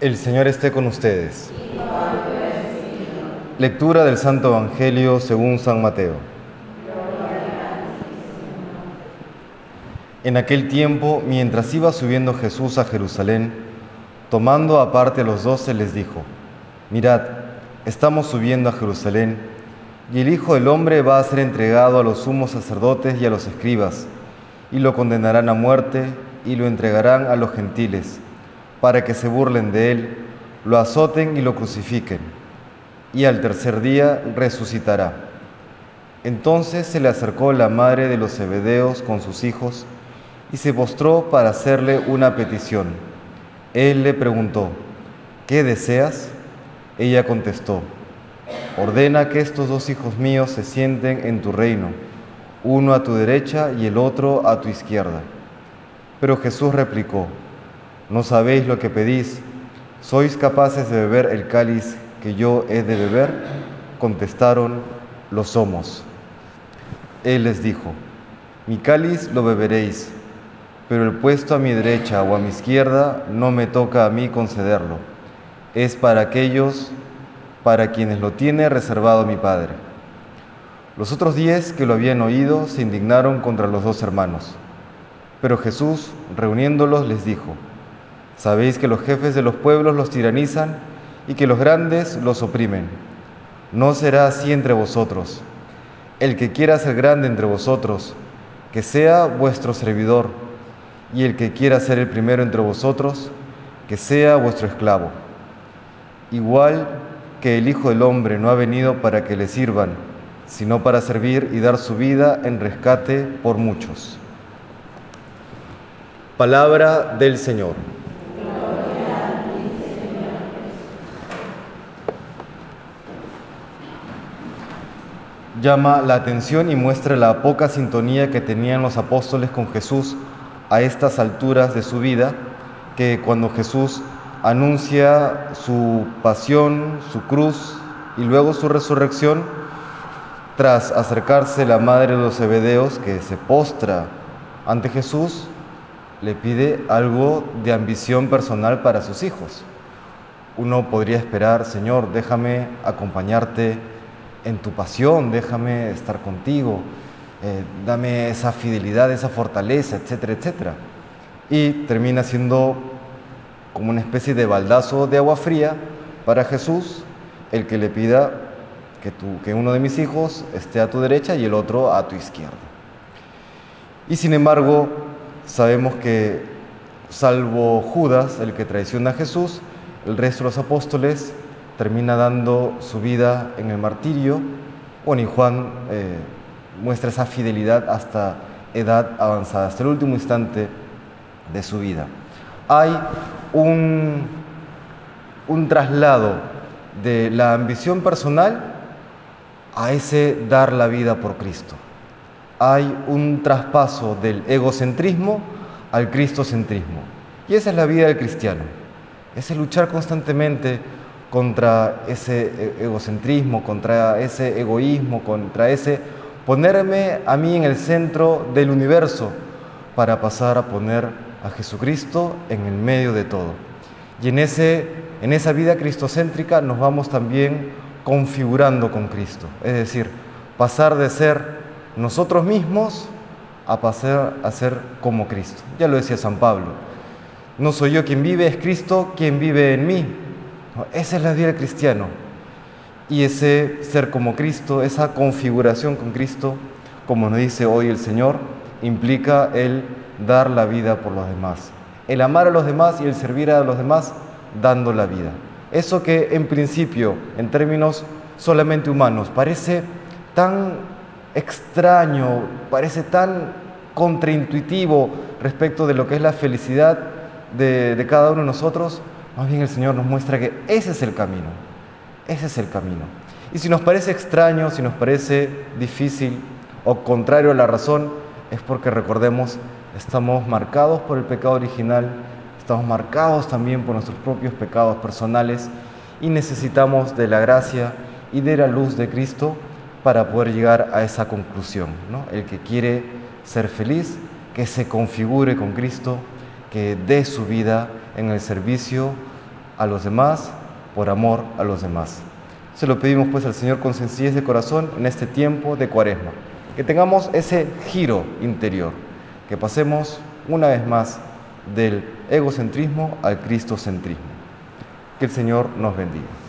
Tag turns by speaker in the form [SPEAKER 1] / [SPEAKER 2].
[SPEAKER 1] El Señor esté con ustedes. Lectura del Santo Evangelio según San Mateo. En aquel tiempo, mientras iba subiendo Jesús a Jerusalén, tomando aparte a los doce, les dijo, Mirad, estamos subiendo a Jerusalén, y el Hijo del Hombre va a ser entregado a los sumos sacerdotes y a los escribas, y lo condenarán a muerte, y lo entregarán a los gentiles para que se burlen de él, lo azoten y lo crucifiquen, y al tercer día resucitará. Entonces se le acercó la madre de los Zebedeos con sus hijos y se postró para hacerle una petición. Él le preguntó, ¿qué deseas? Ella contestó, ordena que estos dos hijos míos se sienten en tu reino, uno a tu derecha y el otro a tu izquierda. Pero Jesús replicó, no sabéis lo que pedís. ¿Sois capaces de beber el cáliz que yo he de beber? Contestaron, lo somos. Él les dijo, mi cáliz lo beberéis, pero el puesto a mi derecha o a mi izquierda no me toca a mí concederlo. Es para aquellos para quienes lo tiene reservado mi Padre. Los otros diez que lo habían oído se indignaron contra los dos hermanos. Pero Jesús, reuniéndolos, les dijo, Sabéis que los jefes de los pueblos los tiranizan y que los grandes los oprimen. No será así entre vosotros. El que quiera ser grande entre vosotros, que sea vuestro servidor, y el que quiera ser el primero entre vosotros, que sea vuestro esclavo. Igual que el Hijo del Hombre no ha venido para que le sirvan, sino para servir y dar su vida en rescate por muchos. Palabra del Señor. Llama la atención y muestra la poca sintonía que tenían los apóstoles con Jesús a estas alturas de su vida, que cuando Jesús anuncia su pasión, su cruz y luego su resurrección, tras acercarse la madre de los Zebedeos, que se postra ante Jesús, le pide algo de ambición personal para sus hijos. Uno podría esperar, Señor, déjame acompañarte en tu pasión, déjame estar contigo, eh, dame esa fidelidad, esa fortaleza, etcétera, etcétera. Y termina siendo como una especie de baldazo de agua fría para Jesús el que le pida que, que uno de mis hijos esté a tu derecha y el otro a tu izquierda. Y sin embargo, sabemos que salvo Judas, el que traiciona a Jesús, el resto de los apóstoles termina dando su vida en el martirio. Bueno, y Juan eh, muestra esa fidelidad hasta edad avanzada, hasta el último instante de su vida. Hay un, un traslado de la ambición personal a ese dar la vida por Cristo. Hay un traspaso del egocentrismo al cristocentrismo. Y esa es la vida del cristiano. Es el luchar constantemente contra ese e-, egocentrismo, contra ese egoísmo, contra ese ponerme a mí en el centro del universo para pasar a poner a Jesucristo en el medio de todo. Y en, ese, en esa vida cristocéntrica nos vamos también configurando con Cristo, es decir, pasar de ser nosotros mismos a pasar a ser como Cristo. Ya lo decía San Pablo, no soy yo quien vive, es Cristo quien vive en mí. Esa es la vida del cristiano. Y ese ser como Cristo, esa configuración con Cristo, como nos dice hoy el Señor, implica el dar la vida por los demás. El amar a los demás y el servir a los demás dando la vida. Eso que en principio, en términos solamente humanos, parece tan extraño, parece tan contraintuitivo respecto de lo que es la felicidad de, de cada uno de nosotros, más bien el Señor nos muestra que ese es el camino, ese es el camino. Y si nos parece extraño, si nos parece difícil o contrario a la razón, es porque recordemos, estamos marcados por el pecado original, estamos marcados también por nuestros propios pecados personales y necesitamos de la gracia y de la luz de Cristo para poder llegar a esa conclusión. El que quiere ser feliz, que se configure con Cristo, que dé su vida en el servicio a los demás por amor a los demás. Se lo pedimos pues al Señor con sencillez de corazón en este tiempo de cuaresma. Que tengamos ese giro interior, que pasemos una vez más del egocentrismo al cristocentrismo. Que el Señor nos bendiga.